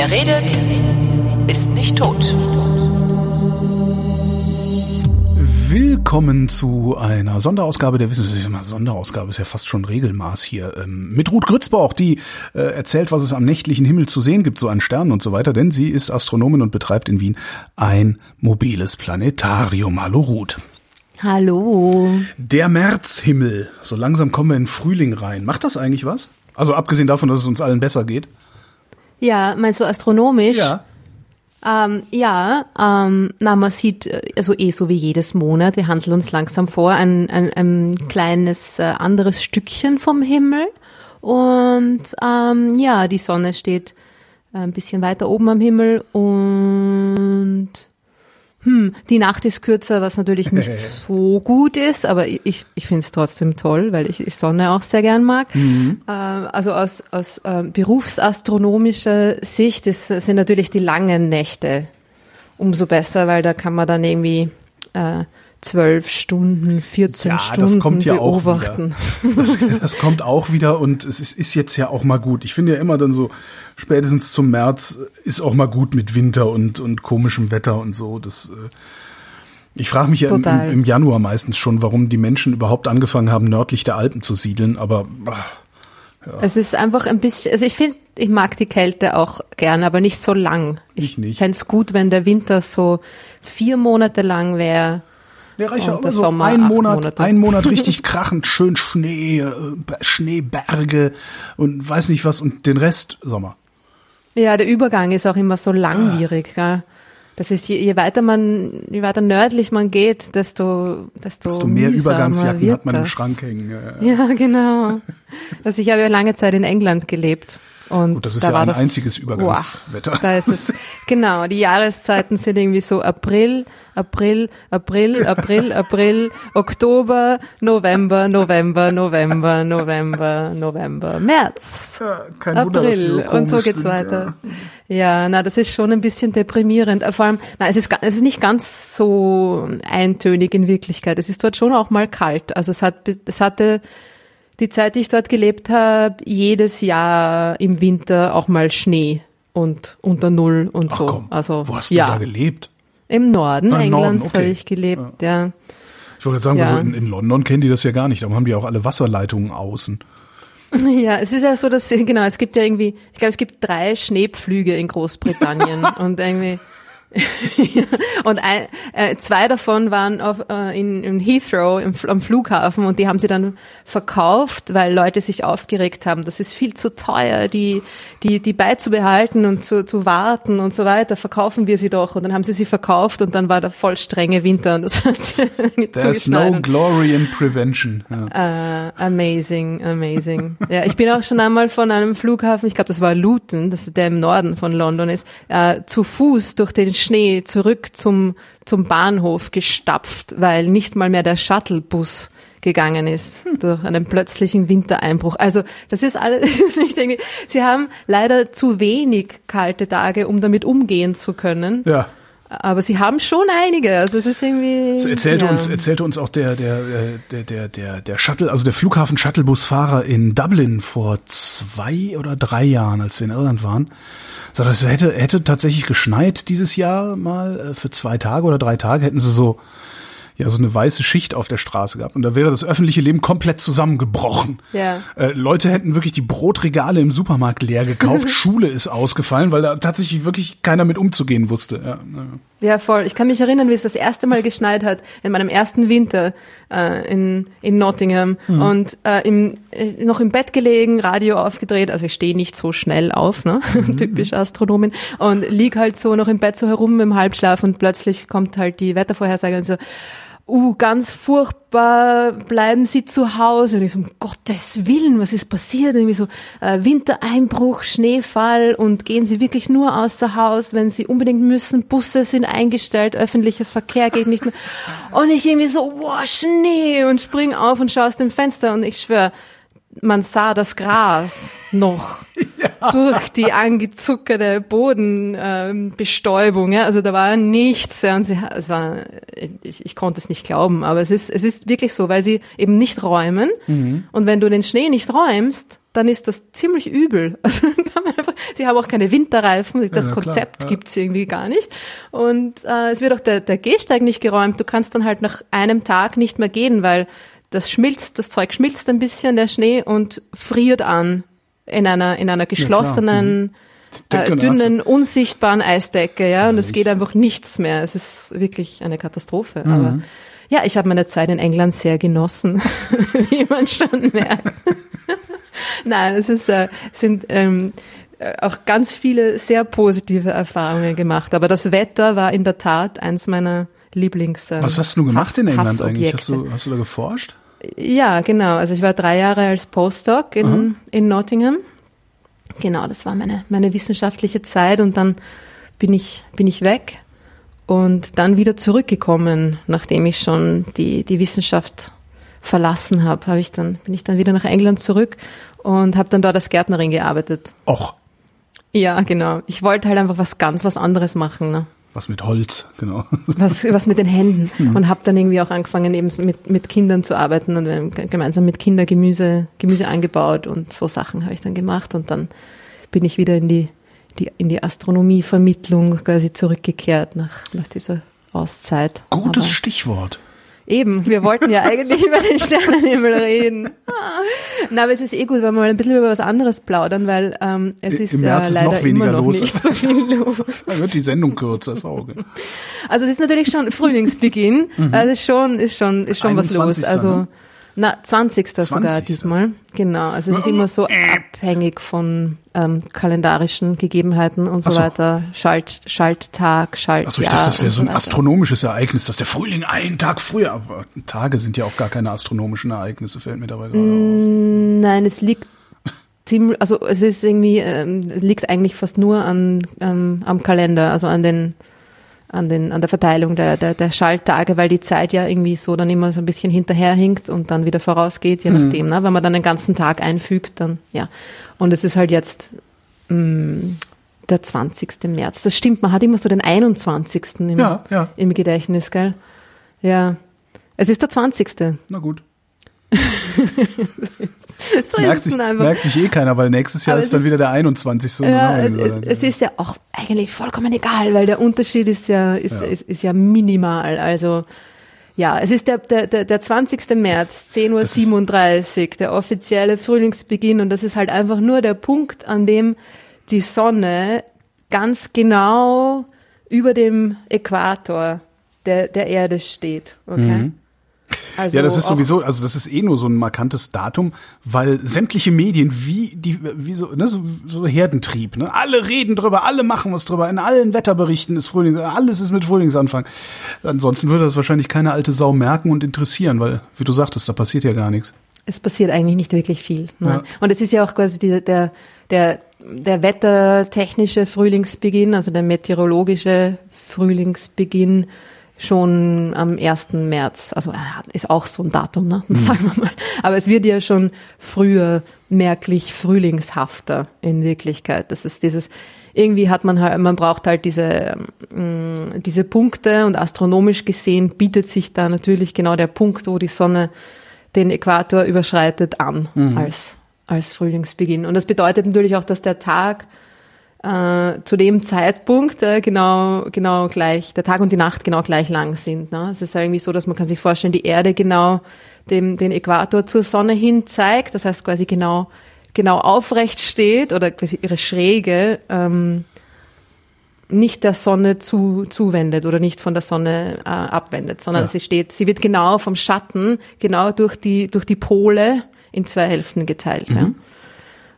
Wer redet, ist nicht tot. Willkommen zu einer Sonderausgabe der Wissenschaft. Sonderausgabe ist ja fast schon Regelmaß hier. Ähm, mit Ruth Grützbauch, die äh, erzählt, was es am nächtlichen Himmel zu sehen gibt, so an Sternen und so weiter, denn sie ist Astronomin und betreibt in Wien ein mobiles Planetarium. Hallo Ruth. Hallo. Der Märzhimmel. So langsam kommen wir in Frühling rein. Macht das eigentlich was? Also abgesehen davon, dass es uns allen besser geht. Ja, meinst du astronomisch? Ja. Ähm, ja, ähm, na, man sieht, äh, also eh so wie jedes Monat, wir handeln uns langsam vor, ein, ein, ein kleines äh, anderes Stückchen vom Himmel. Und ähm, ja, die Sonne steht äh, ein bisschen weiter oben am Himmel und hm, die Nacht ist kürzer, was natürlich nicht so gut ist, aber ich, ich finde es trotzdem toll, weil ich die Sonne auch sehr gern mag. Mhm. Äh, also aus, aus äh, berufsastronomischer Sicht ist, sind natürlich die langen Nächte umso besser, weil da kann man dann irgendwie äh, zwölf Stunden, 14 ja, Stunden das kommt ja beobachten. Auch wieder. Das, das, kommt auch wieder und es ist, ist, jetzt ja auch mal gut. Ich finde ja immer dann so, spätestens zum März ist auch mal gut mit Winter und, und komischem Wetter und so. Das, äh, ich frage mich ja im, im, Januar meistens schon, warum die Menschen überhaupt angefangen haben, nördlich der Alpen zu siedeln, aber ja. Es ist einfach ein bisschen, also ich finde, ich mag die Kälte auch gern, aber nicht so lang. Ich, ich nicht. fände es gut, wenn der Winter so vier Monate lang wäre der reicht ja immer so Sommer, ein Monat, Monate. ein Monat richtig krachend, schön Schnee, äh, Schneeberge und weiß nicht was und den Rest Sommer. Ja, der Übergang ist auch immer so langwierig, ah. gell? Das ist, je, je, weiter man, je weiter nördlich man geht, desto, desto, desto mehr Übergangsjacken hat man das. im Schrank hängen. Ja, ja genau. also ich habe ja lange Zeit in England gelebt und Gut, das ist da ja war ein das, einziges Übergangswetter. Wow, da ist es, genau, die Jahreszeiten sind irgendwie so April, April, April, April, April, Oktober, November, November, November, November, November, März, kein Wunder, April so und so geht's sind, weiter. Ja. ja, na, das ist schon ein bisschen deprimierend. Vor allem, na, es ist, es ist nicht ganz so eintönig in Wirklichkeit. Es ist dort schon auch mal kalt. Also es hat, es hatte die Zeit, die ich dort gelebt habe, jedes Jahr im Winter auch mal Schnee und unter Null und Ach so. Komm, also wo hast ja. du da gelebt? Im Norden ah, Englands okay. habe ich gelebt, ja. ja. Ich wollte sagen, ja. also in, in London kennen die das ja gar nicht. Darum haben die auch alle Wasserleitungen außen. Ja, es ist ja so, dass genau, es gibt ja irgendwie, ich glaube, es gibt drei Schneepflüge in Großbritannien und irgendwie und ein, äh, zwei davon waren auf, äh, in, in Heathrow im, am Flughafen und die haben sie dann verkauft, weil Leute sich aufgeregt haben. Das ist viel zu teuer, die, die, die beizubehalten und zu, zu warten und so weiter. Verkaufen wir sie doch. Und dann haben sie sie verkauft und dann war der voll strenge Winter und das hat sie There's no glory in prevention. Ja. Uh, amazing, amazing. ja, ich bin auch schon einmal von einem Flughafen, ich glaube, das war Luton, das der im Norden von London ist, uh, zu Fuß durch den Schnee zurück zum, zum Bahnhof gestapft, weil nicht mal mehr der Shuttlebus gegangen ist hm. durch einen plötzlichen Wintereinbruch. Also das ist alles, ich denke, sie haben leider zu wenig kalte Tage, um damit umgehen zu können. Ja. Aber sie haben schon einige. Also es ist irgendwie. So erzählte ja. uns, erzählte uns auch der, der, der, der, der, der Shuttle, also der Flughafen Shuttlebusfahrer in Dublin vor zwei oder drei Jahren, als wir in Irland waren. So, das hätte, hätte tatsächlich geschneit dieses Jahr mal für zwei Tage oder drei Tage hätten sie so ja so eine weiße Schicht auf der Straße gehabt und da wäre das öffentliche Leben komplett zusammengebrochen. Ja. Äh, Leute hätten wirklich die Brotregale im Supermarkt leer gekauft, Schule ist ausgefallen, weil da tatsächlich wirklich keiner mit umzugehen wusste. Ja, ja, voll. Ich kann mich erinnern, wie es das erste Mal geschneit hat in meinem ersten Winter äh, in, in Nottingham mhm. und äh, im, äh, noch im Bett gelegen, Radio aufgedreht, also ich stehe nicht so schnell auf, ne? Mhm. typisch Astronomin und lieg halt so noch im Bett so herum im Halbschlaf und plötzlich kommt halt die Wettervorhersage und so uh, ganz furchtbar, bleiben Sie zu Hause. Und ich so, um Gottes Willen, was ist passiert? Irgendwie so äh, Wintereinbruch, Schneefall und gehen Sie wirklich nur außer Haus, wenn Sie unbedingt müssen. Busse sind eingestellt, öffentlicher Verkehr geht nicht mehr. Und ich irgendwie so, wow, Schnee und spring auf und schaue aus dem Fenster und ich schwöre, man sah das Gras noch ja. durch die angezuckerte Bodenbestäubung. Ähm, ja. Also da war nichts. Ja, und sie, es war, ich, ich konnte es nicht glauben, aber es ist, es ist wirklich so, weil sie eben nicht räumen. Mhm. Und wenn du den Schnee nicht räumst, dann ist das ziemlich übel. Also kann man einfach, sie haben auch keine Winterreifen, das Ja, na klar, Konzept ja. gibt's irgendwie gar nicht. Und äh, es wird auch der, der Gehsteig nicht geräumt. Du kannst dann halt nach einem Tag nicht mehr gehen, weil das schmilzt, das Zeug schmilzt ein bisschen, der Schnee, und friert an in einer, in einer geschlossenen, Decke äh, und dünnen, unsichtbaren Eisdecke, ja, und es geht einfach nichts mehr. Es ist wirklich eine Katastrophe. Mhm. Aber ja, ich habe meine Zeit in England sehr genossen, wie man schon merkt. Nein, es ist, äh, sind ähm, äh, auch ganz viele sehr positive Erfahrungen gemacht. Aber das Wetter war in der Tat eins meiner Lieblings. ähm, Was hast du gemacht Hass- in England eigentlich? Hast du, hast du da geforscht? Ja, genau. Also ich war drei Jahre als Postdoc in, in Nottingham. Genau, das war meine, meine wissenschaftliche Zeit und dann bin ich, bin ich weg und dann wieder zurückgekommen, nachdem ich schon die, die Wissenschaft verlassen habe, habe ich dann, bin ich dann wieder nach England zurück und habe dann dort als Gärtnerin gearbeitet. Och, Ja, genau. Ich wollte halt einfach was ganz was anderes machen. Ne? Was mit Holz, genau. was, was mit den Händen und habe dann irgendwie auch angefangen eben mit, mit Kindern zu arbeiten und wir haben ge- gemeinsam mit Kindern Gemüse, Gemüse angebaut und so Sachen habe ich dann gemacht und dann bin ich wieder in die, die in die Astronomievermittlung quasi zurückgekehrt nach, nach dieser Auszeit. Gutes Aber Stichwort. Eben, wir wollten ja eigentlich über den Sternenhimmel reden. Na, aber es ist eh gut, wenn wir mal ein bisschen über was anderes plaudern, weil ähm, es ist, im äh, März ist leider noch weniger immer noch los. nicht so viel los. Da wird die Sendung kürzer, ist auch okay. Also es ist natürlich schon Frühlingsbeginn. Also ist schon, ist schon, ist schon was los. 21. Also ne? Na 20. sogar 20.. diesmal. Genau. Also es ist immer so abhängig von ähm, kalendarischen Gegebenheiten und so so. weiter. Schalt, Schalttag, Schaltjahr. Achso, ich dachte, das wäre so ein astronomisches Ereignis, dass der Frühling einen Tag früher, aber Tage sind ja auch gar keine astronomischen Ereignisse, fällt mir dabei gerade Mm. auf. Nein, es liegt ziemlich, also es ist irgendwie, ähm, liegt eigentlich fast nur an, ähm, am Kalender, also an den, an den, an der Verteilung der, der, der Schalttage, weil die Zeit ja irgendwie so dann immer so ein bisschen hinterherhinkt und dann wieder vorausgeht, je nachdem, ne? wenn man dann den ganzen Tag einfügt, dann, ja. Und es ist halt jetzt, mh, der 20. März. Das stimmt, man hat immer so den 21. im, Ja, ja. im Gedächtnis, gell? Ja. Es ist der 20. Na gut. So Merkt ist sich, merkt sich eh keiner, weil nächstes Jahr ist dann ist- wieder der 21. und Ja, es, so- es ist ja auch eigentlich vollkommen egal, weil der Unterschied ist ja, ist, Ja. Ist, ist ja minimal. Also ja, es ist der, der, der, der 20. März, 10.37 Uhr, der offizielle Frühlingsbeginn und das ist halt einfach nur der Punkt, an dem die Sonne ganz genau über dem Äquator der, der Erde steht. Okay? Also. Ja, das ist sowieso, also das ist eh nur so ein markantes Datum, weil sämtliche Medien wie die wie so ne, so, so Herdentrieb, ne? Alle reden drüber, alle machen was drüber. In allen Wetterberichten ist Frühling, alles ist mit Frühlingsanfang. Ansonsten würde das wahrscheinlich keine alte Sau merken und interessieren, weil wie du sagtest, da passiert ja gar nichts. Es passiert eigentlich nicht wirklich viel. Ne? Ja. Und es ist ja auch quasi die, der, der, der wettertechnische Frühlingsbeginn, also der meteorologische Frühlingsbeginn schon am 1. März. Also ist auch so ein Datum, ne? sagen wir mal. Aber es wird ja schon früher merklich frühlingshafter in Wirklichkeit. Das ist dieses, irgendwie hat man halt, man braucht halt diese, ähm, diese Punkte und astronomisch gesehen bietet sich da natürlich genau der Punkt, wo die Sonne den Äquator überschreitet an als, als Frühlingsbeginn. Und das bedeutet natürlich auch, dass der Tag äh, zu dem Zeitpunkt äh, genau, genau gleich, der Tag und die Nacht genau gleich lang sind. Ne? Es ist irgendwie so, dass man kann sich vorstellen, die Erde genau dem, den Äquator zur Sonne hin zeigt, das heißt quasi genau, genau aufrecht steht oder quasi ihre Schräge ähm, nicht der Sonne zu, zuwendet oder nicht von der Sonne äh, abwendet, sondern Ja. sie steht, sie wird genau vom Schatten, genau durch die, durch die Pole in zwei Hälften geteilt. Ja.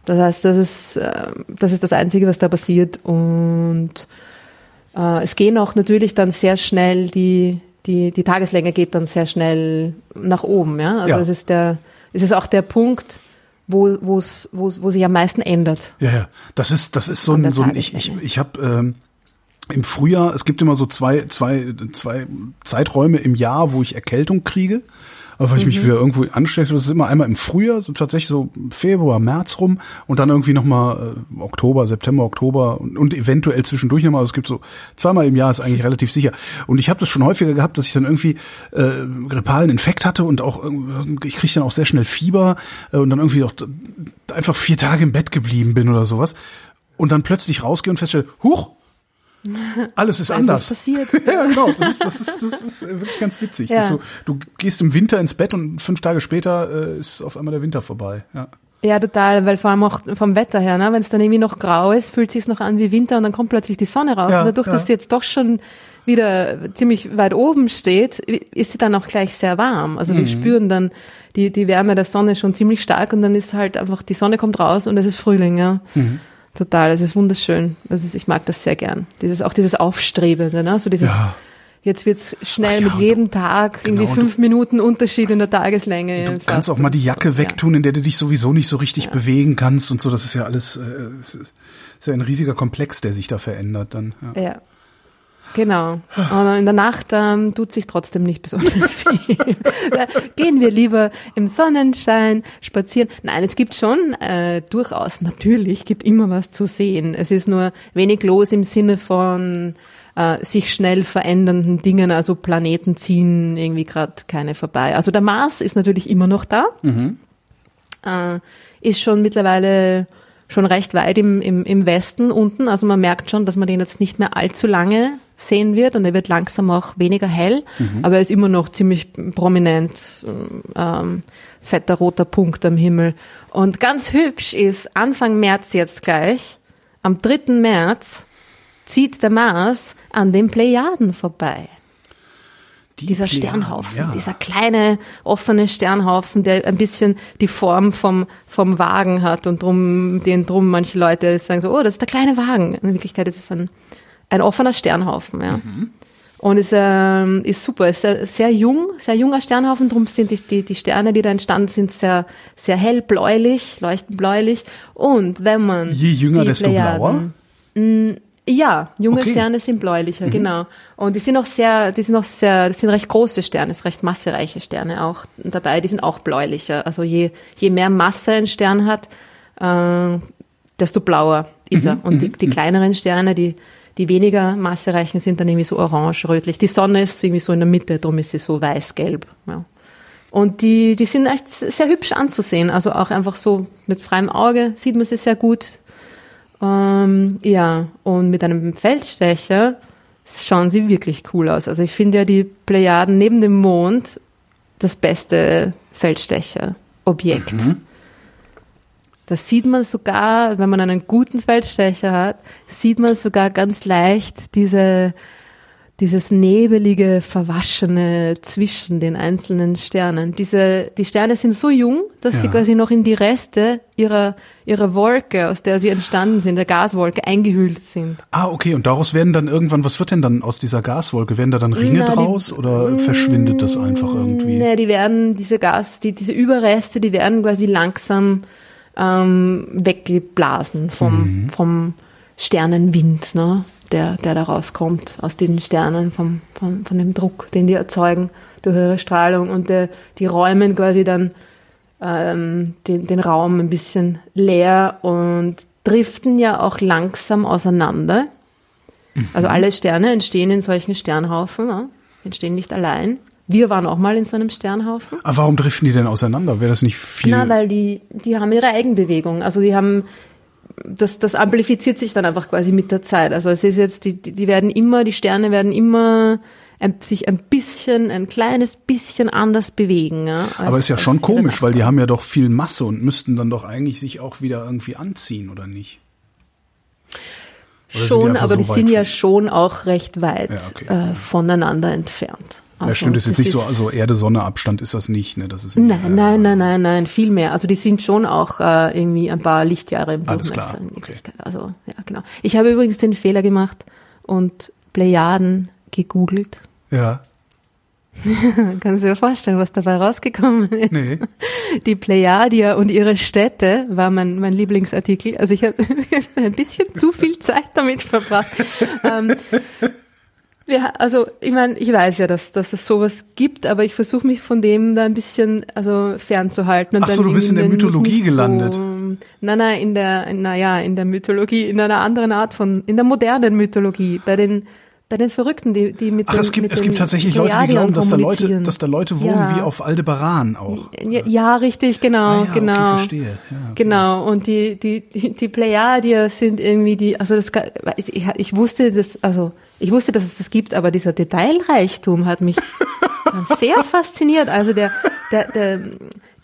Das heißt, das ist, äh, das ist das Einzige, was da passiert. Und äh, es gehen auch natürlich dann sehr schnell, die, die, die Tageslänge geht dann sehr schnell nach oben. Ja? Also Ja. es ist der, es ist auch der Punkt, wo, wo es, wo sich am meisten ändert. Ja, ja. Das ist, das ist so ein, so ein ich, ich, ich habe ähm, im Frühjahr, es gibt immer so zwei, zwei, zwei Zeiträume im Jahr, wo ich Erkältung kriege. Weil ich mich wieder irgendwo anstecke. Das ist immer einmal im Frühjahr, so tatsächlich so Februar, März rum und dann irgendwie nochmal äh, Oktober, September, Oktober und, und eventuell zwischendurch nochmal. Also es gibt so zweimal im Jahr ist eigentlich relativ sicher. Und ich habe das schon häufiger gehabt, dass ich dann irgendwie äh, grippalen Infekt hatte und auch ich kriege dann auch sehr schnell Fieber äh, und dann irgendwie auch einfach vier Tage im Bett geblieben bin oder sowas und dann plötzlich rausgehe und feststelle, huch, alles ist ist anders. was passiert. ja, genau. Das ist, das ist, das ist äh, wirklich ganz witzig. Ja. So, du gehst im Winter ins Bett und fünf Tage später äh, ist auf einmal der Winter vorbei. Ja. Ja, total, weil vor allem auch vom Wetter her, ne? wenn es dann irgendwie noch grau ist, fühlt sich noch an wie Winter und dann kommt plötzlich die Sonne raus. Ja, und dadurch, ja. dass sie jetzt doch schon wieder ziemlich weit oben steht, ist sie dann auch gleich sehr warm. Also Mhm. wir spüren dann die, die Wärme der Sonne schon ziemlich stark und dann ist halt einfach, die Sonne kommt raus und es ist Frühling, ja. Mhm. Total, es ist wunderschön. Das ist, ich mag das sehr gern. Dieses, auch dieses Aufstrebende, ne? so dieses, Ja. jetzt wird's schnell ja, mit jedem Tag irgendwie genau, und fünf Minuten Unterschied in der Tageslänge. Du kannst auch mal die Jacke Ja. wegtun, in der du dich sowieso nicht so richtig bewegen kannst und so. Das ist ja alles, äh, es ist, ist ja ein riesiger Komplex, der sich da verändert dann. Ja. Genau. Aber in der Nacht ähm, tut sich trotzdem nicht besonders viel. gehen wir lieber im Sonnenschein spazieren. Nein, es gibt schon äh, durchaus, natürlich, gibt immer was zu sehen. Es ist nur wenig los im Sinne von äh, sich schnell verändernden Dingen. Also Planeten ziehen irgendwie gerade keine vorbei. Also der Mars ist natürlich immer noch da. Äh, ist schon mittlerweile schon recht weit im, im, im Westen unten. Also man merkt schon, dass man den jetzt nicht mehr allzu lange sehen wird und er wird langsam auch weniger hell, aber er ist immer noch ziemlich prominent, ähm, fetter roter Punkt am Himmel. Und ganz hübsch ist Anfang März jetzt gleich, am 3. März, zieht der Mars an den Plejaden vorbei Die dieser Plejaden, Sternhaufen, ja. dieser kleine offene Sternhaufen, der ein bisschen die Form vom, vom Wagen hat und drum, den drum manche Leute sagen so, oh, das ist der kleine Wagen. In Wirklichkeit ist es ein, ein offener Sternhaufen, ja. Und ist, ähm, ist super, ist sehr, sehr jung, sehr junger Sternhaufen, drum sind die, die, die Sterne, die da entstanden sind, sehr, sehr hell bläulich, leuchten bläulich. Und wenn man Je jünger, desto blauer? ja, junge Okay. Sterne sind bläulicher, genau. Und die sind auch sehr, die sind auch sehr, das sind recht große Sterne, das sind recht massereiche Sterne auch dabei, die sind auch bläulicher. Also je, je mehr Masse ein Stern hat, äh, desto blauer ist er. Und die, die kleineren Sterne, die, die weniger massereichen sind dann irgendwie so orange, rötlich. Die Sonne ist irgendwie so in der Mitte, darum ist sie so weiß-gelb. Ja. Und die, die sind echt sehr hübsch anzusehen. Also auch einfach so mit freiem Auge sieht man sie sehr gut. Ähm, ja, und mit einem Feldstecher schauen sie wirklich cool aus. Also ich finde ja die Plejaden neben dem Mond das beste Feldstecher-Objekt. Das sieht man sogar, wenn man einen guten Feldstecher hat, sieht man sogar ganz leicht diese, dieses nebelige, verwaschene zwischen den einzelnen Sternen. Diese, die Sterne sind so jung, dass sie Ja. quasi noch in die Reste ihrer, ihrer Wolke, aus der sie entstanden sind, der Gaswolke, eingehüllt sind. Ah, okay. Und daraus werden dann irgendwann, was wird denn dann aus dieser Gaswolke? Werden da dann Ringe Na, die- draus oder verschwindet das einfach irgendwie? Nee, die werden, diese Gas, die, diese Überreste, die werden quasi langsam ähm, weggeblasen vom, vom Sternenwind, ne? der, der da rauskommt aus diesen Sternen, vom, vom, von dem Druck, den die erzeugen durch ihre Strahlung. Und der, die räumen quasi dann ähm, den, den Raum ein bisschen leer und driften ja auch langsam auseinander. Also alle Sterne entstehen in solchen Sternhaufen, ne? entstehen nicht allein. Wir waren auch mal in so einem Sternhaufen. Ah, warum driften die denn auseinander? Wäre das nicht viel? Na, weil die, die haben ihre Eigenbewegung. Also die haben, das, das amplifiziert sich dann einfach quasi mit der Zeit. Also es ist jetzt, die, die werden immer, die Sterne werden immer ein, sich ein bisschen, ein kleines bisschen anders bewegen. Ja, als- Aber ist ja schon komisch, weil die haben ja doch viel Masse und müssten dann doch eigentlich sich auch wieder irgendwie anziehen, oder nicht? Oder die Schon, aber so die sind ja schon auch recht weit Ja, okay. äh, voneinander entfernt. Ja, Also stimmt, ist jetzt das nicht so, also Erde-Sonne-Abstand ist das nicht, ne? Das ist Nein, nein, nein, nein, nein, viel mehr. Also die sind schon auch äh, irgendwie ein paar Lichtjahre im Alles klar, in okay. Wirklichkeit. Also ja, genau. Ich habe übrigens den Fehler gemacht und Plejaden gegoogelt. Ja. Kannst du dir vorstellen, was dabei rausgekommen ist? Nee. Die Plejadier und ihre Städte war mein, mein Lieblingsartikel. Also ich habe ein bisschen zu viel Zeit damit verbracht. ähm, Ja, also ich meine, ich weiß ja, dass, dass es sowas gibt, aber ich versuche mich von dem da ein bisschen also fernzuhalten. Und Ach so, du bist in der Mythologie gelandet. So, nein, nein, in der, naja, in der Mythologie, in einer anderen Art von, in der modernen Mythologie, bei den bei den Verrückten, die, die mit Ach, den, es gibt, es gibt tatsächlich Leute, die glauben, dass da Leute, dass da Leute wohnen Ja. wie auf Aldebaran auch. Ja, ja, richtig, genau, Ah ja, okay, genau. verstehe. Ja, okay. Genau, und die, die, die, die Plejadier sind irgendwie die, also das, ich- ich wusste das, also ich wusste, dass es das gibt, aber dieser Detailreichtum hat mich sehr fasziniert. Also der, der, der,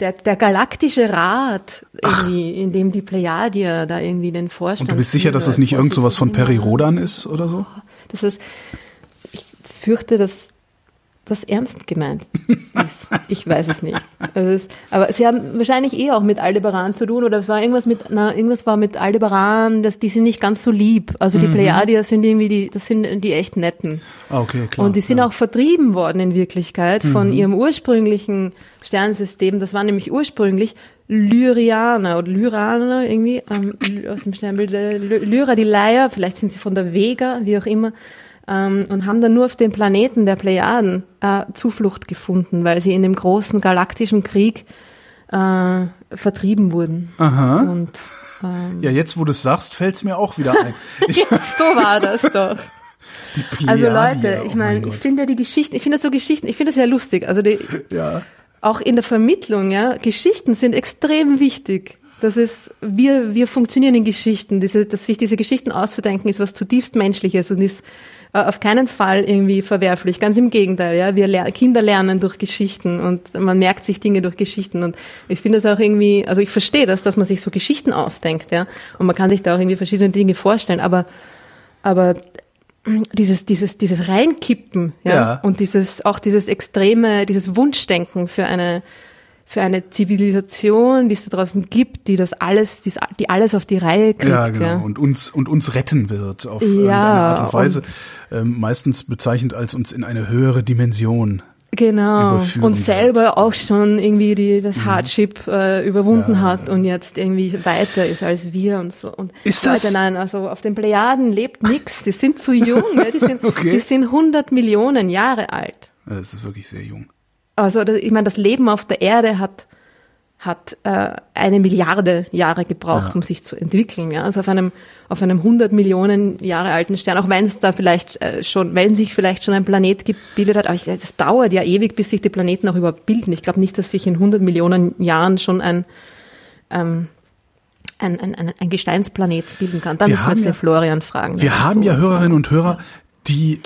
der, der galaktische Rat, in dem die Plejadier da irgendwie den Vorstand. Und du bist sicher, dass das nicht irgend sowas von Peri Rodan ist oder so? das ist, ich fürchte, dass das ernst gemeint ist. Ich weiß es nicht. Also es, aber sie haben wahrscheinlich eh auch mit Aldebaran zu tun oder es war irgendwas mit, na, irgendwas war mit Aldebaran, dass die sind nicht ganz so lieb. Also die Plejadier sind irgendwie die, das sind die echt netten. Ah, okay, klar. Und die sind ja. auch vertrieben worden in Wirklichkeit von ihrem ursprünglichen Sternensystem. Das war nämlich ursprünglich Lyrianer oder Lyraner irgendwie ähm, aus dem Sternbild. äh, Ly- Lyra, die Leier, vielleicht sind sie von der Vega, wie auch immer, ähm, und haben dann nur auf den Planeten der Plejaden äh, Zuflucht gefunden, weil sie in dem großen galaktischen Krieg äh, vertrieben wurden. Aha. Und ähm, Ja, jetzt wo du es sagst, fällt's mir auch wieder ein. Ich, so war das doch. Also Leute, ich oh mein meine, ich finde ja die Geschichten, ich finde das so Geschichten, ich finde das ja lustig. Also die, Ja. auch in der Vermittlung, ja, Geschichten sind extrem wichtig. Das ist, wir, wir funktionieren in Geschichten. Diese, dass sich diese Geschichten auszudenken, ist was zutiefst Menschliches und ist auf keinen Fall irgendwie verwerflich. Ganz im Gegenteil, ja. Wir ler Kinder lernen durch Geschichten und man merkt sich Dinge durch Geschichten. Und ich finde es auch irgendwie, also ich verstehe das, dass man sich so Geschichten ausdenkt, ja. Und man kann sich da auch irgendwie verschiedene Dinge vorstellen, aber, aber dieses, dieses, dieses Reinkippen, ja, Ja. und dieses, auch dieses extreme, dieses Wunschdenken für eine, für eine Zivilisation, die es da draußen gibt, die das alles, die, die alles auf die Reihe kriegt, Ja, ja. genau. Und uns und uns retten wird auf Ja, irgendeine Art und Weise. und- Ähm, meistens bezeichnet als uns in eine höhere Dimension. Genau. Und wird. selber auch schon irgendwie die, das Hardship äh, überwunden Mhm. Ja. hat und jetzt irgendwie weiter ist als wir und so. Und Ist Leute, das- nein, also auf den Plejaden lebt nix. Die sind zu jung, ja, die sind, Okay. die sind 100 Millionen Jahre alt. Das ist wirklich sehr jung. Also ich meine, das Leben auf der Erde hat hat äh, eine Milliarde Jahre gebraucht, Ja. um sich zu entwickeln. Ja? Also auf einem auf einem 100 Millionen Jahre alten Stern, auch wenn es da vielleicht äh, schon, wenn sich vielleicht schon ein Planet gebildet hat, aber das dauert ja ewig, bis sich die Planeten auch überhaupt bilden. Ich glaube nicht, dass sich in 100 Millionen Jahren schon ein ähm, ein, ein, ein, ein Gesteinsplanet bilden kann. Da Wir müssen wir jetzt ja- den Florian fragen. Wir haben ja Hörerinnen und Hörer, die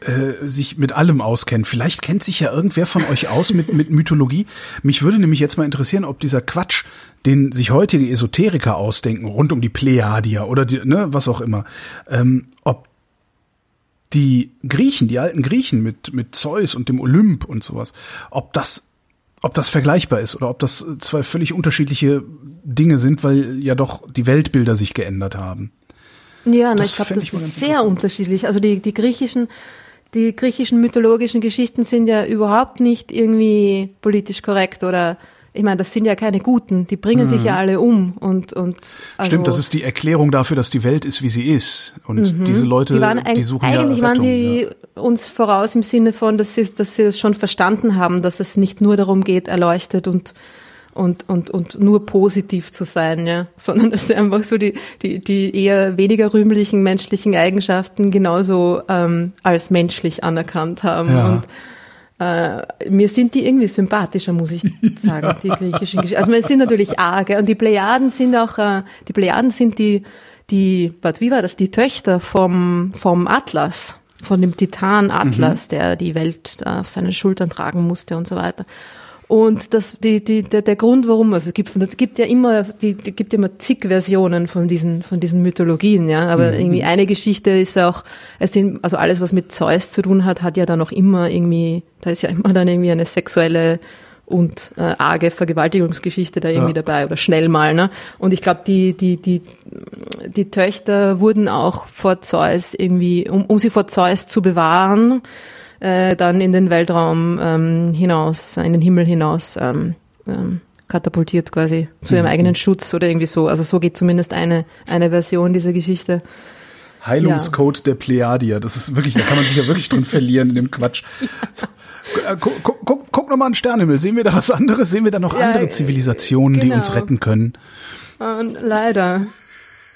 äh, sich mit allem auskennen. Vielleicht kennt sich ja irgendwer von euch aus mit, mit Mythologie. Mich würde nämlich jetzt mal interessieren, ob dieser Quatsch, den sich heutige Esoteriker ausdenken, rund um die Plejadier oder die, ne, was auch immer, ähm, ob die Griechen, die alten Griechen mit, mit Zeus und dem Olymp und sowas, ob das, ob das vergleichbar ist oder ob das zwei völlig unterschiedliche Dinge sind, weil ja doch die Weltbilder sich geändert haben. Ja, na, ich glaube, das ich ist sehr unterschiedlich. Also die, die griechischen, die griechischen mythologischen Geschichten sind ja überhaupt nicht irgendwie politisch korrekt oder ich meine, das sind ja keine guten, die bringen sich ja alle um und und also, Mhm. Stimmt, das ist die Erklärung dafür, dass die Welt ist, wie sie ist. Und diese Leute, Mhm. die waren die eigentlich, suchen eigentlich ja waren Rettung, die ja. uns voraus im Sinne von, dass sie, dass sie es schon verstanden haben, dass es nicht nur darum geht, erleuchtet und und, und, und nur positiv zu sein, ja, sondern dass sie einfach so die, die, die eher weniger rühmlichen menschlichen Eigenschaften genauso ähm, als menschlich anerkannt haben. Ja. Und äh, mir sind die irgendwie sympathischer, muss ich sagen, die griechischen Geschichten. Also es sind natürlich arge und die Plejaden sind auch, äh, die Plejaden sind die, die, warte, wie war das, die Töchter vom, vom Atlas, von dem Titan Atlas, der die Welt äh, auf seinen Schultern tragen musste und so weiter. Und das, die, die, der, der Grund, warum, also es gibt, gibt ja immer, die, gibt immer zig Versionen von diesen, von diesen Mythologien, ja. Aber irgendwie eine Geschichte ist auch, es sind, also alles, was mit Zeus zu tun hat, hat ja dann auch immer irgendwie, da ist ja immer dann irgendwie eine sexuelle und äh, arge Vergewaltigungsgeschichte da irgendwie Ja. dabei oder schnell mal, ne? Und ich glaube, die, die, die, die Töchter wurden auch vor Zeus irgendwie, um, um sie vor Zeus zu bewahren, äh, dann in den Weltraum ähm, hinaus, in den Himmel hinaus ähm, ähm, katapultiert quasi zu ihrem eigenen Schutz oder irgendwie so. Also so geht zumindest eine, eine Version dieser Geschichte. Heilungscode der Pleiadier. Das ist wirklich, da kann man sich ja wirklich drin verlieren in dem Quatsch. So, äh, guck, guck, guck, nochmal an den Sternenhimmel. Sehen wir da was anderes? Sehen wir da noch Ja, andere äh, Zivilisationen, die genau. uns retten können? Und leider.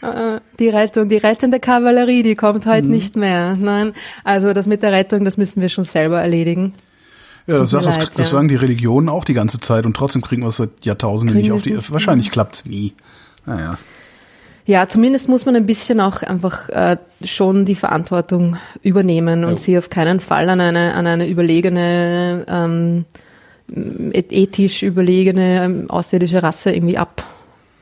Äh, Die Rettung, die rettende Kavallerie, die kommt Mhm. heute nicht mehr. Nein, also das mit der Rettung, das müssen wir schon selber erledigen. Ja, das, sagt, leid, das ja. sagen die Religionen auch die ganze Zeit und trotzdem kriegen wir es seit Jahrtausenden Kriegen nicht auf es die. nicht Wahrscheinlich klappt's nie. Naja. Ja, zumindest muss man ein bisschen auch einfach äh, schon die Verantwortung übernehmen und Ja. sie auf keinen Fall an eine, an eine überlegene, ähm, et- ethisch überlegene ähm, außerirdische Rasse irgendwie ab.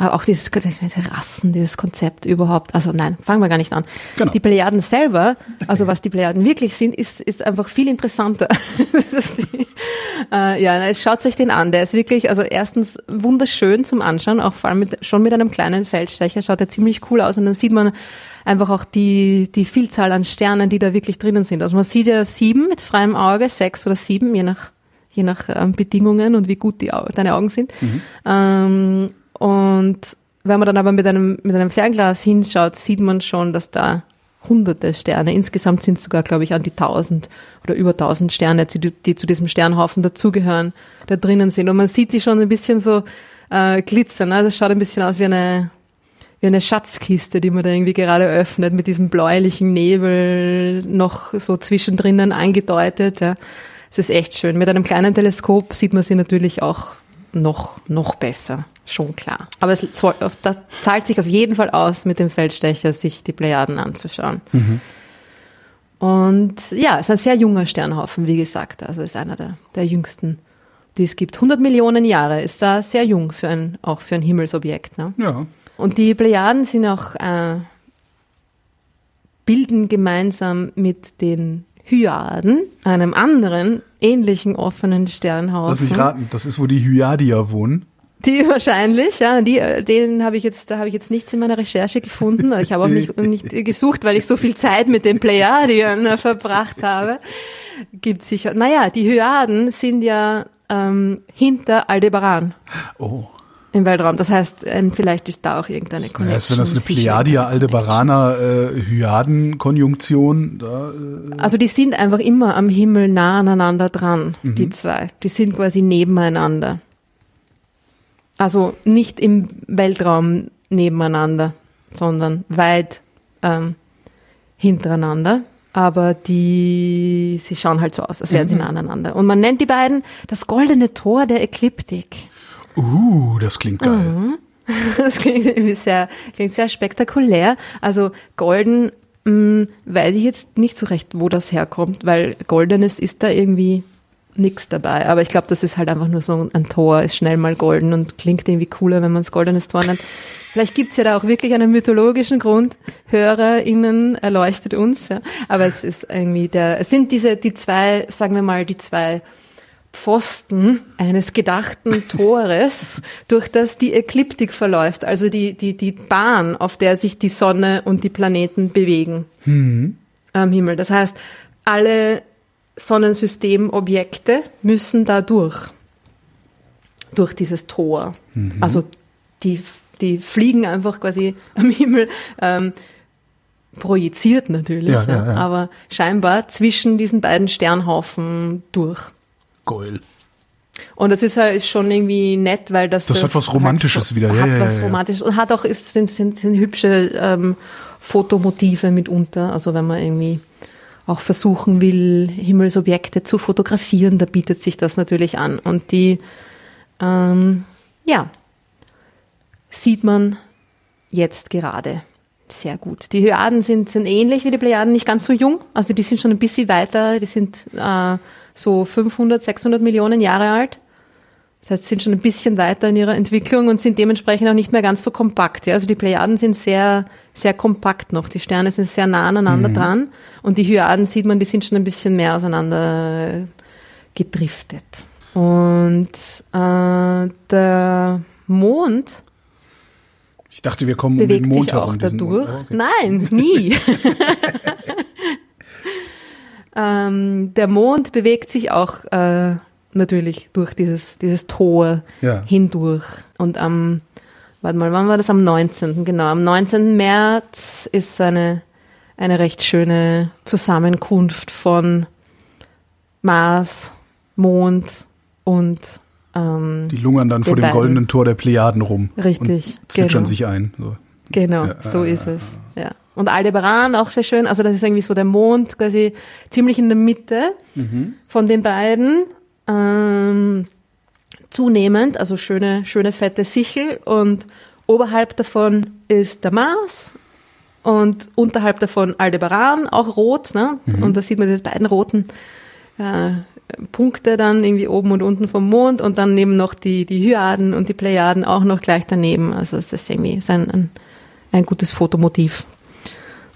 Aber auch dieses diese Rassen, dieses Konzept überhaupt. Also nein, fangen wir gar nicht an. Genau. Die Plejaden selber, also was die Plejaden wirklich sind, ist, ist einfach viel interessanter. Die, äh, ja, schaut euch den an. Der ist wirklich, also erstens wunderschön zum Anschauen, auch vor allem mit, schon mit einem kleinen Feldstecher schaut er ziemlich cool aus und dann sieht man einfach auch die, die Vielzahl an Sternen, die da wirklich drinnen sind. Also man sieht ja sieben mit freiem Auge, sechs oder sieben, je nach, je nach ähm, Bedingungen und wie gut die, deine Augen sind. Ähm, und wenn man dann aber mit einem, mit einem Fernglas hinschaut, sieht man schon, dass da hunderte Sterne, insgesamt sind es sogar, glaube ich, an die tausend oder über tausend Sterne, die, die zu diesem Sternhaufen dazugehören, da drinnen sind. Und man sieht sie schon ein bisschen so äh, glitzern. Ne? Das schaut ein bisschen aus wie eine, wie eine Schatzkiste, die man da irgendwie gerade öffnet, mit diesem bläulichen Nebel noch so zwischendrin angedeutet. Ja. Es ist echt schön. Mit einem kleinen Teleskop sieht man sie natürlich auch noch, noch besser. Schon klar. Aber es das zahlt sich auf jeden Fall aus, mit dem Feldstecher sich die Plejaden anzuschauen. Und ja, es ist ein sehr junger Sternhaufen, wie gesagt. Also ist einer der, der jüngsten, die es gibt. 100 Millionen Jahre ist da sehr jung für ein, auch für ein Himmelsobjekt. Ne? Ja. Und die Plejaden sind auch, äh, bilden gemeinsam mit den Hyaden, einem anderen ähnlichen offenen Lass Sternhaufen. mich raten, das ist, wo die Hyadier wohnen. Die wahrscheinlich, ja, die, äh, den habe ich jetzt, da habe ich jetzt nichts in meiner Recherche gefunden. Ich habe auch nicht, nicht gesucht, weil ich so viel Zeit mit den Plejadien äh, verbracht habe. Gibt sicher. Naja, die Hyaden sind ja ähm, hinter Aldebaran Oh. im Weltraum. Das heißt, ähm, vielleicht ist da auch irgendeine Connection. Ja, ist, wenn das eine. Aldebaraner äh, Hyaden-Konjunktion, da, äh, Also die sind einfach immer am Himmel nah aneinander dran, die zwei. Die sind quasi nebeneinander. Also nicht im Weltraum nebeneinander, sondern weit ähm, hintereinander. Aber die, sie schauen halt so aus, als wären sie nah aneinander. Und man nennt die beiden das goldene Tor der Ekliptik. uh, das klingt geil. Mhm. Das klingt irgendwie sehr, klingt sehr spektakulär. Also golden, mh, weiß ich jetzt nicht so recht, wo das herkommt, weil goldenes ist da irgendwie nix dabei. Aber ich glaube, das ist halt einfach nur so ein Tor, ist schnell mal golden und klingt irgendwie cooler, wenn man es goldenes Tor nennt. Vielleicht gibt's ja da auch wirklich einen mythologischen Grund. HörerInnen erleuchtet uns, ja. Aber es ist irgendwie der, es sind diese, die zwei, sagen wir mal, die zwei Pfosten eines gedachten Tores, durch das die Ekliptik verläuft, also die, die, die Bahn, auf der sich die Sonne und die Planeten bewegen am Himmel. Das heißt, alle Sonnensystemobjekte müssen da durch, durch dieses Tor. Also die, die fliegen einfach quasi am Himmel ähm, projiziert natürlich, Ja, ja, ja, aber scheinbar zwischen diesen beiden Sternhaufen durch. Geil. Und das ist halt schon irgendwie nett, weil das. Das äh, hat was Romantisches hat, wieder, ja, Hat ja, was ja, ja. Romantisches und hat auch ist, sind, sind, sind hübsche ähm, Fotomotive mitunter. Also wenn man irgendwie auch versuchen will, Himmelsobjekte zu fotografieren, da bietet sich das natürlich an. Und die, ähm, ja, sieht man jetzt gerade sehr gut. Die Hyaden sind, sind ähnlich wie die Plejaden, nicht ganz so jung. Also die sind schon ein bisschen weiter, die sind äh, so 500, 600 Millionen Jahre alt. Das heißt, sind schon ein bisschen weiter in ihrer Entwicklung und sind dementsprechend auch nicht mehr ganz so kompakt. Ja? Also die Plejaden sind sehr, sehr kompakt noch. Die Sterne sind sehr nah aneinander dran. Und die Hyaden sieht man, die sind schon ein bisschen mehr auseinander gedriftet. Und äh, der Mond Ich dachte, wir kommen um den bewegt Mond sich auch dadurch. Oh, okay. Nein, nie. ähm, der Mond bewegt sich auch äh, natürlich durch dieses, dieses Tor Ja. hindurch. Und am, warte mal, wann war das? Am 19. Genau, am 19. März ist eine, eine recht schöne Zusammenkunft von Mars, Mond und ähm, Die lungern dann vor dem beiden. goldenen Tor der Plejaden rum. Richtig, Und zwitschern genau. sich ein. So. Genau, Ja, so äh, ist es. Ja. Und Aldebaran auch sehr schön. Also das ist irgendwie so der Mond quasi ziemlich in der Mitte von den beiden. Ähm, zunehmend, also schöne, schöne fette Sichel. Und oberhalb davon ist der Mars. Und unterhalb davon Aldebaran, auch rot. Ne? Und da sieht man diese beiden roten äh, Punkte dann irgendwie oben und unten vom Mond und dann neben noch die, die Hyaden und die Plejaden auch noch gleich daneben. Also es ist irgendwie ist ein, ein, ein gutes Fotomotiv.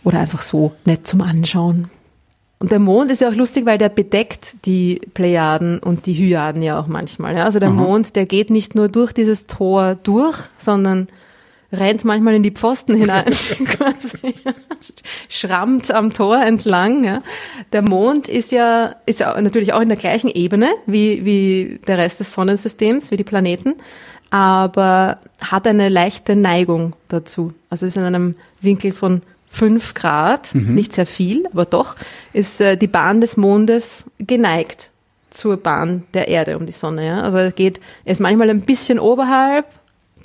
Oder einfach so nett zum Anschauen. Und der Mond ist ja auch lustig, weil der bedeckt die Plejaden und die Hyaden ja auch manchmal. Ja? Also der Mond, der geht nicht nur durch dieses Tor durch, sondern rennt manchmal in die Pfosten hinein, quasi, schrammt am Tor entlang. Ja. Der Mond ist ja, ist ja natürlich auch in der gleichen Ebene wie, wie der Rest des Sonnensystems, wie die Planeten, aber hat eine leichte Neigung dazu. Also ist in einem Winkel von fünf Grad, ist nicht sehr viel, aber doch ist äh, die Bahn des Mondes geneigt zur Bahn der Erde um die Sonne. Ja? Also er geht, er ist manchmal ein bisschen oberhalb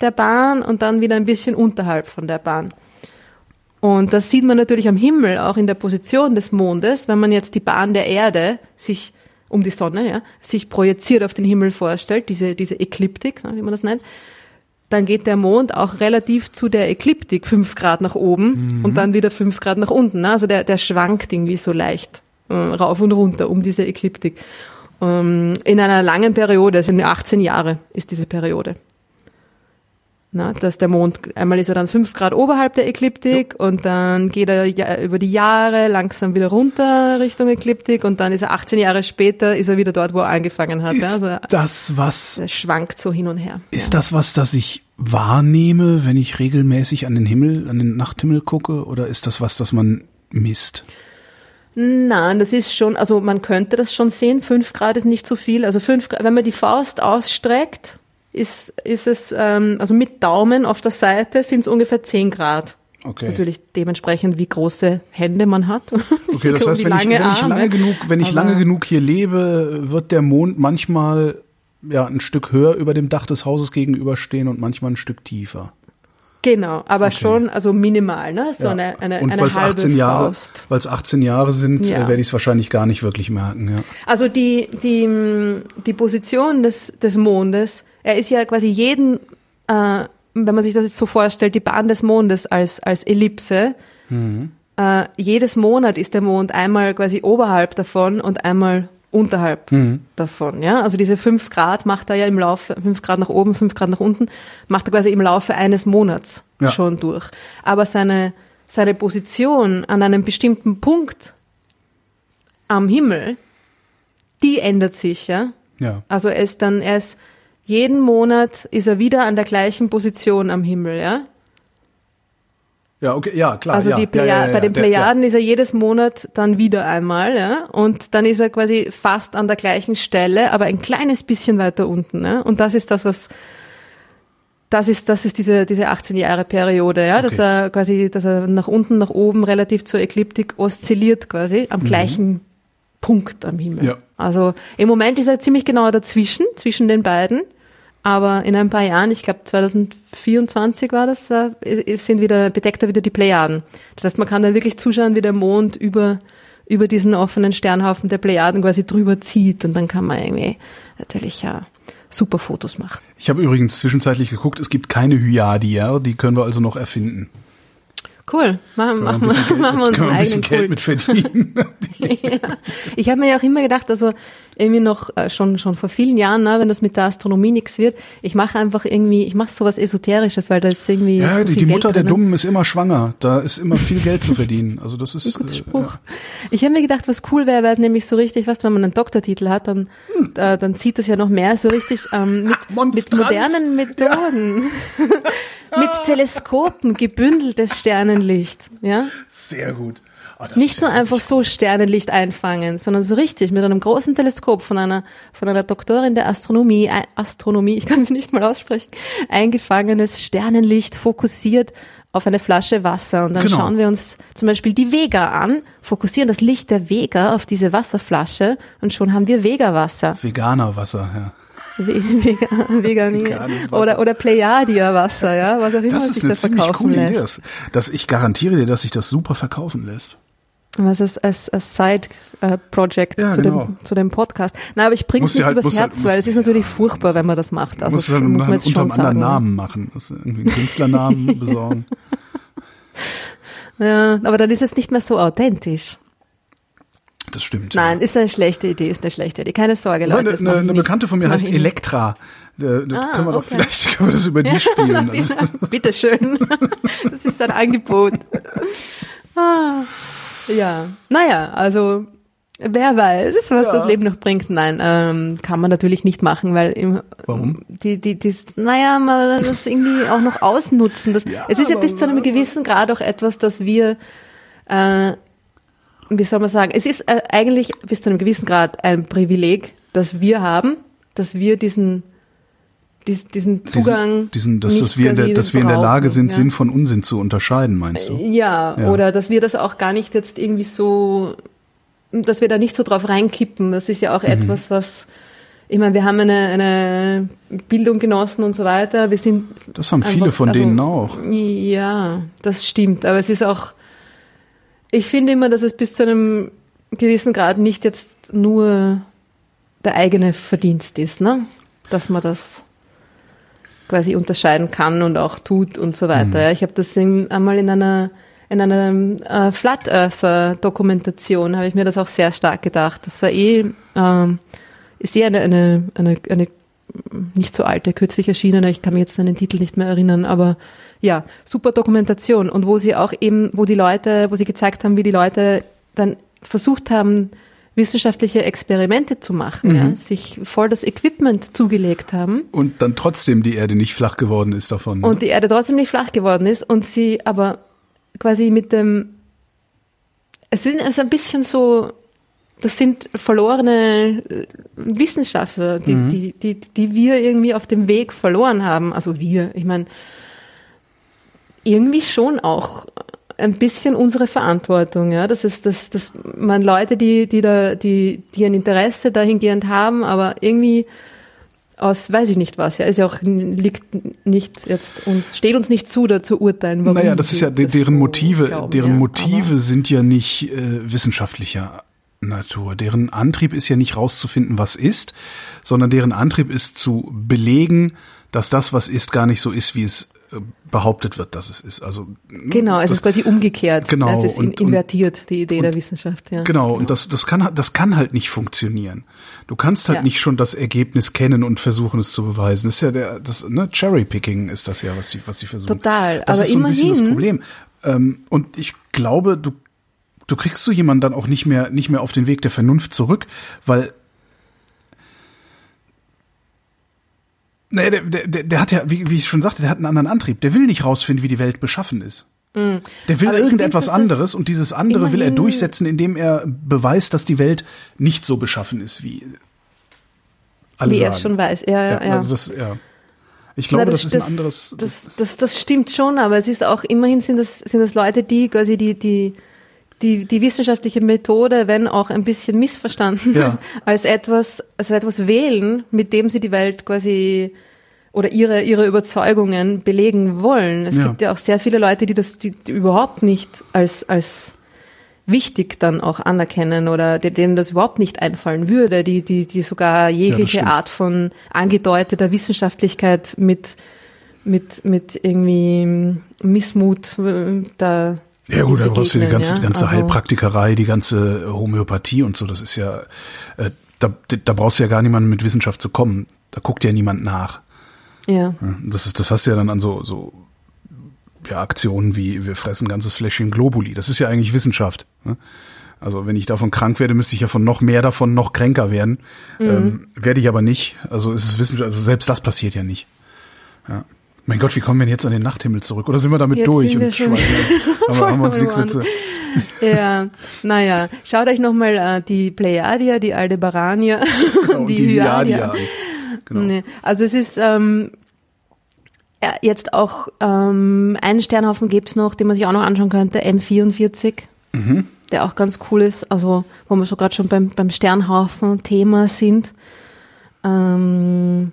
der Bahn und dann wieder ein bisschen unterhalb von der Bahn. Und das sieht man natürlich am Himmel, auch in der Position des Mondes, wenn man jetzt die Bahn der Erde sich um die Sonne, ja, sich projiziert auf den Himmel vorstellt, diese, diese Ekliptik, ne, wie man das nennt, dann geht der Mond auch relativ zu der Ekliptik fünf Grad nach oben und dann wieder fünf Grad nach unten. Ne? Also der, der schwankt irgendwie so leicht äh, rauf und runter um diese Ekliptik. Ähm, in einer langen Periode, also in 18 Jahre ist diese Periode. Na, dass der Mond, einmal ist er dann fünf Grad oberhalb der Ekliptik und dann geht er ja, über die Jahre langsam wieder runter Richtung Ekliptik und dann ist er 18 Jahre später, ist er wieder dort, wo er angefangen hat. ja? Ist Also das was, er schwankt so hin und her. ist das was, das ich wahrnehme, wenn ich regelmäßig an den Himmel, an den Nachthimmel gucke? Oder ist das was, das man misst? Nein, das ist schon, also man könnte das schon sehen. Fünf Grad ist nicht so viel. Also fünf Grad, wenn man die Faust ausstreckt, ist, ist es, ähm, also mit Daumen auf der Seite sind es ungefähr zehn Grad. Okay. Natürlich dementsprechend, wie große Hände man hat. Okay, das heißt, wenn ich, wenn ich lange genug, wenn ich Aber- lange genug hier lebe, wird der Mond manchmal ja ein Stück höher über dem Dach des Hauses gegenüberstehen und manchmal ein Stück tiefer. Genau, aber Okay. schon, also minimal, ne? So Ja. eine, eine, und eine halbe 18 Jahre, Faust. weil es 18 Jahre sind, Ja. äh, werde ich es wahrscheinlich gar nicht wirklich merken. Ja. Also die, die, die Position des, des Mondes, er ist ja quasi jeden, äh, wenn man sich das jetzt so vorstellt, die Bahn des Mondes als, als Ellipse. Äh, jedes Monat ist der Mond einmal quasi oberhalb davon und einmal unterhalb davon. Ja? Also diese fünf Grad macht er ja im Laufe, fünf Grad nach oben, fünf Grad nach unten, macht er quasi im Laufe eines Monats Ja. schon durch. Aber seine, seine Position an einem bestimmten Punkt am Himmel, die ändert sich, ja. ja. Also er ist dann, er ist, jeden Monat ist er wieder an der gleichen Position am Himmel, ja. Ja, okay, ja, klar. Also ja, die ja, Pleja ja, ja, bei den Plejaden ist er jedes Monat dann wieder einmal, ja. Und dann ist er quasi fast an der gleichen Stelle, aber ein kleines bisschen weiter unten, ja. Und das ist das, was, das ist, das ist diese, diese 18 Jahre Periode, ja. Dass Okay. er quasi, dass er nach unten, nach oben relativ zur Ekliptik oszilliert quasi am gleichen Punkt am Himmel. Mhm. Ja. Also im Moment ist er ziemlich genau dazwischen, zwischen den beiden. Aber in ein paar Jahren, ich glaube 2024 war das, äh, sind wieder, bedeckt er wieder die Plejaden. Das heißt, man kann dann wirklich zuschauen, wie der Mond über, über diesen offenen Sternhaufen der Plejaden quasi drüber zieht. Und dann kann man irgendwie natürlich ja, super Fotos machen. Ich habe übrigens zwischenzeitlich geguckt, es gibt keine Hyadi, ja, die können wir also noch erfinden. Cool. Machen, machen, bisschen machen wir uns können wir einen ein bisschen eigenen Geld mit verdienen. ja. Ich habe mir ja auch immer gedacht, also irgendwie noch äh, schon schon vor vielen Jahren, ne, wenn das mit der Astronomie nichts wird, ich mache einfach irgendwie, ich mache sowas Esoterisches, weil da ist irgendwie ja, so die, die Mutter der? Dummen ist immer schwanger. Da ist immer viel Geld zu verdienen. Also das ist Guter äh, Spruch. Ich habe mir gedacht, was cool wäre, wäre es nämlich so richtig, was, wenn man einen Doktortitel hat, dann, Hm. äh, dann zieht das ja noch mehr so richtig ähm, mit, mit Monstranz. modernen Methoden, mit Teleskopen gebündeltes Sternenlicht, ja. Sehr gut. Das nicht nur einfach so Sternenlicht einfangen, sondern so richtig mit einem großen Teleskop von einer, von einer Doktorin der Astronomie, äh, Astronomie, ich kann sie nicht mal aussprechen, eingefangenes Sternenlicht fokussiert auf eine Flasche Wasser. Und dann Genau. schauen wir uns zum Beispiel die Vega an, fokussieren das Licht der Vega auf diese Wasserflasche und schon haben wir Vega-Wasser. Veganer Wasser, ja. Ve- Vega, Wasser. Oder, oder Plejadia-Wasser, ja, was auch immer Das ist sich eine da verkaufen coole lässt. Idee. Das, dass ich garantiere dir, dass sich das super verkaufen lässt. Was ist als, als Side-Project Ja, zu, genau. dem, zu dem Podcast. Na, aber ich Musst du nicht halt- übers Herz, halt- weil es ist natürlich furchtbar, wenn man das macht. Also du dann muss man jetzt unter schon einem anderen sagen. Namen machen. Das ist irgendwie einen Künstlernamen besorgen. Ja, aber dann ist es nicht mehr so authentisch. Das stimmt. Nein, ja. ist eine schlechte Idee, ist eine schlechte Idee. Keine Sorge, Leute. Eine, eine, eine. Bekannte von mir heißt nicht. Elektra. Da, da Ah, können wir doch okay. vielleicht können wir das über die spielen. Das ist, Bitteschön. Das ist ein Angebot. Ah, ja, naja, also wer weiß, was Ja. das Leben noch bringt. Nein, ähm, kann man natürlich nicht machen, weil im, Warum? die, die, die, naja, man das irgendwie auch noch ausnutzen. Das, Ja, es ist ja bis zu einem gewissen Grad auch etwas, das wir äh, wie soll man sagen, es ist äh, eigentlich bis zu einem gewissen Grad ein Privileg, das wir haben, dass wir diesen, dies, diesen Zugang, diesen, diesen, dass, dass wir, in der, dass wir in der Lage sind, ja. Sinn von Unsinn zu unterscheiden, meinst du? Ja, Ja. oder dass wir das auch gar nicht jetzt irgendwie so, dass wir da nicht so drauf reinkippen. Das ist ja Mhm. auch etwas, was, ich meine, wir haben eine, eine Bildung genossen und so weiter. Wir sind Das haben viele einfach- von also, denen auch. Ja, das stimmt. Aber es ist auch, ich finde immer, dass es bis zu einem gewissen Grad nicht jetzt nur der eigene Verdienst ist, ne? Dass man das quasi unterscheiden kann und auch tut und so weiter. Ja, Ich habe das in, einmal in einer in einer äh, Flat Earther Dokumentation habe ich mir das auch sehr stark gedacht. Das war eh ähm, ist eh eine, eine, eine, eine nicht so alte, kürzlich erschienene, ich kann mich jetzt an den Titel nicht mehr erinnern, aber ja, super Dokumentation und wo sie auch eben, wo die Leute, wo sie gezeigt haben, wie die Leute dann versucht haben, wissenschaftliche Experimente zu machen, ja, sich voll das Equipment zugelegt haben Und dann trotzdem die Erde nicht flach geworden ist davon. ne? und die Erde trotzdem nicht flach geworden ist und sie aber quasi mit dem, es sind also ein bisschen so, das sind verlorene äh, Wissenschaftler, die, die, die, die wir irgendwie auf dem Weg verloren haben. Also wir, ich meine, irgendwie schon auch ein bisschen unsere Verantwortung, ja. Das ist, dass, dass man Leute, die, die da, die, die ein Interesse dahingehend haben, aber irgendwie aus, weiß ich nicht was, ja, ist ja auch, liegt nicht jetzt uns, steht uns nicht zu, da zu urteilen, warum. naja, das ist ja das deren Motive, glauben, deren ja. Motive sind ja nicht äh, wissenschaftlicher Natur. Deren Antrieb ist ja nicht rauszufinden, was ist, sondern deren Antrieb ist zu belegen, dass das, was ist, gar nicht so ist, wie es behauptet wird, dass es ist. Also Genau, es das, ist quasi umgekehrt. Genau, Es ist und- und- invertiert, die Idee der Wissenschaft, ja. Genau, und das, das kann, das kann halt nicht funktionieren. Du kannst halt Ja. nicht schon das Ergebnis kennen und versuchen es zu beweisen. Das ist ja der, das, ne, Cherry-Picking ist das ja, was sie, was sie versuchen. Total, Das aber ist so ein bisschen das immerhin- Problem. Ähm, und ich glaube, du, du kriegst so jemanden dann auch nicht mehr, nicht mehr auf den Weg der Vernunft zurück, weil, Nee, der, der, der, hat ja, wie, wie ich schon sagte, der hat einen anderen Antrieb. Der will nicht rausfinden, wie die Welt beschaffen ist. Der will Mm. Aber irgendetwas das ist anderes und dieses andere will er durchsetzen, indem er beweist, dass die Welt nicht so beschaffen ist, wie alle Wie sagen. er schon weiß. Ja, ja, ja. Also das, ja. Ich glaube, Na, das, ist ein anderes. Das, das, das stimmt schon, aber es ist auch immerhin sind das, sind das Leute, die quasi die, die, die, die wissenschaftliche Methode, wenn auch ein bisschen missverstanden, Ja. als etwas, als etwas wählen, mit dem sie die Welt quasi oder ihre, ihre Überzeugungen belegen wollen. Es Ja. gibt ja auch sehr viele Leute, die das die, die überhaupt nicht als, als wichtig dann auch anerkennen oder denen das überhaupt nicht einfallen würde, die, die, die sogar jegliche stimmt. Art von angedeuteter Wissenschaftlichkeit mit, mit, mit irgendwie Missmut äh, da Ja gut, da brauchst du die ganze, ja. die ganze Also- Heilpraktikerei, die ganze Homöopathie und so. Das ist ja, äh, da, da brauchst du ja gar niemanden mit Wissenschaft zu kommen. Da guckt ja niemand nach. Ja. Das ist, das hast du ja dann an so, so ja, Aktionen wie wir fressen ganzes Fläschchen Globuli. Das ist ja eigentlich Wissenschaft. ne? Also wenn ich davon krank werde, müsste ich ja von noch mehr davon noch kränker werden. Mhm. Ähm, werde ich aber nicht. Also es ist Wissenschaft. Also selbst das passiert ja nicht. Ja. Mein Gott, wie kommen wir denn jetzt an den Nachthimmel zurück? Oder sind wir damit Jetzt durch wir und schon? Aber haben wir uns nichts mehr zu. ja, naja, schaut euch nochmal äh, die Pleiadier, die Aldebaranier Genau, und die, die Hyadier. Genau. Nee, also es ist ähm, ja, jetzt auch ähm, einen Sternhaufen gibt's noch, den man sich auch noch anschauen könnte, M44, Mhm. der auch ganz cool ist, also wo wir so gerade schon beim, beim Sternhaufen-Thema sind. Ähm,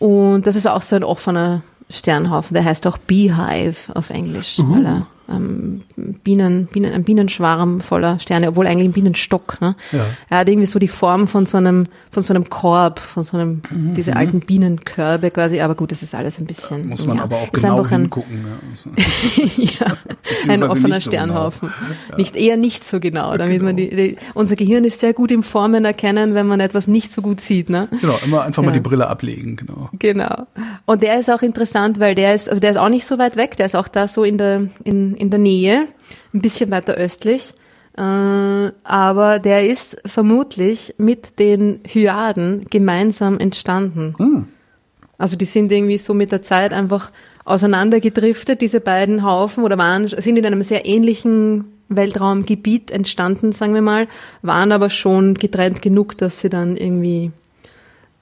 und das ist auch so ein offener Sternhaufen, der heißt auch Beehive auf Englisch, Mhm. weil er ähm, Bienen, Bienen, ein Bienenschwarm voller Sterne, obwohl eigentlich ein Bienenstock. Ne? Ja. Er hat irgendwie so die Form von so einem, von so einem Korb, von so einem, Mhm. diese alten Bienenkörbe quasi, aber gut, das ist alles ein bisschen. Muss man ja, aber auch genau hingucken. Ja. ja, ein offener so genau. Sternhaufen. Nicht, eher nicht so genau, damit man Genau. die, die, unser Gehirn ist sehr gut im Formen erkennen, wenn man etwas nicht so gut sieht, ne? Genau, immer einfach mal die Brille ablegen, genau. Genau. Und der ist auch interessant, weil der ist, also der ist auch nicht so weit weg, der ist auch da so in der, in, in der Nähe, ein bisschen weiter östlich. Äh, aber der ist vermutlich mit den Hyaden gemeinsam entstanden. Also die sind irgendwie so mit der Zeit einfach auseinandergedriftet, diese beiden Haufen, oder waren, sind in einem sehr ähnlichen Weltraumgebiet entstanden, sagen wir mal, waren aber schon getrennt genug, dass sie dann irgendwie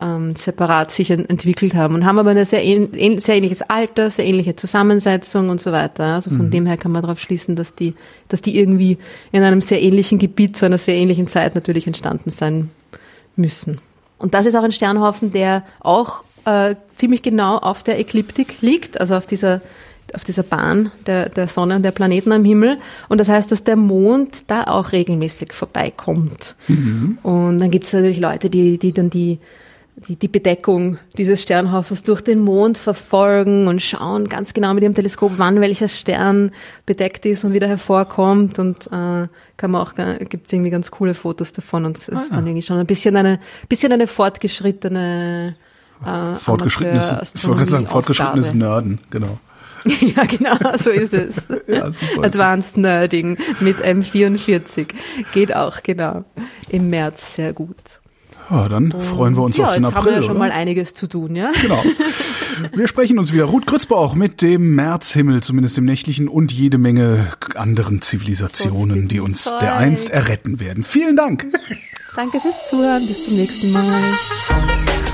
ähm, separat sich ent entwickelt haben und haben aber eine sehr, ähn sehr ähnliches Alter, sehr ähnliche Zusammensetzung und so weiter. Also von dem her kann man darauf schließen, dass die, dass die irgendwie in einem sehr ähnlichen Gebiet zu einer sehr ähnlichen Zeit natürlich entstanden sein müssen. Und das ist auch ein Sternhaufen, der auch äh, ziemlich genau auf der Ekliptik liegt, also auf dieser auf dieser Bahn der, der Sonne und der Planeten am Himmel. Und das heißt, dass der Mond da auch regelmäßig vorbeikommt. Und dann gibt es natürlich Leute, die, die dann die, die, die Bedeckung dieses Sternhaufens durch den Mond verfolgen und schauen ganz genau mit ihrem Teleskop, wann welcher Stern bedeckt ist und wieder hervorkommt. Und äh, kann man auch gibt es irgendwie ganz coole Fotos davon. Und es ist dann irgendwie schon ein bisschen eine bisschen eine fortgeschrittene äh, Fortgeschrittenes, ich wollte sagen, fortgeschrittenes Nerden, genau. ja, genau, so ist es. Ja, super. Advanced Nerding mit M44 geht auch, genau. Im März sehr gut. Ja, dann freuen wir uns ja, auf den jetzt April. haben wir ja schon oder? mal einiges zu tun, ja? Genau. Wir sprechen uns wieder. Ruth Grützbauch mit dem Märzhimmel, zumindest im nächtlichen, und jede Menge anderen Zivilisationen, die uns Zeug. der einst erretten werden. Vielen Dank. Danke fürs Zuhören, bis zum nächsten Mal.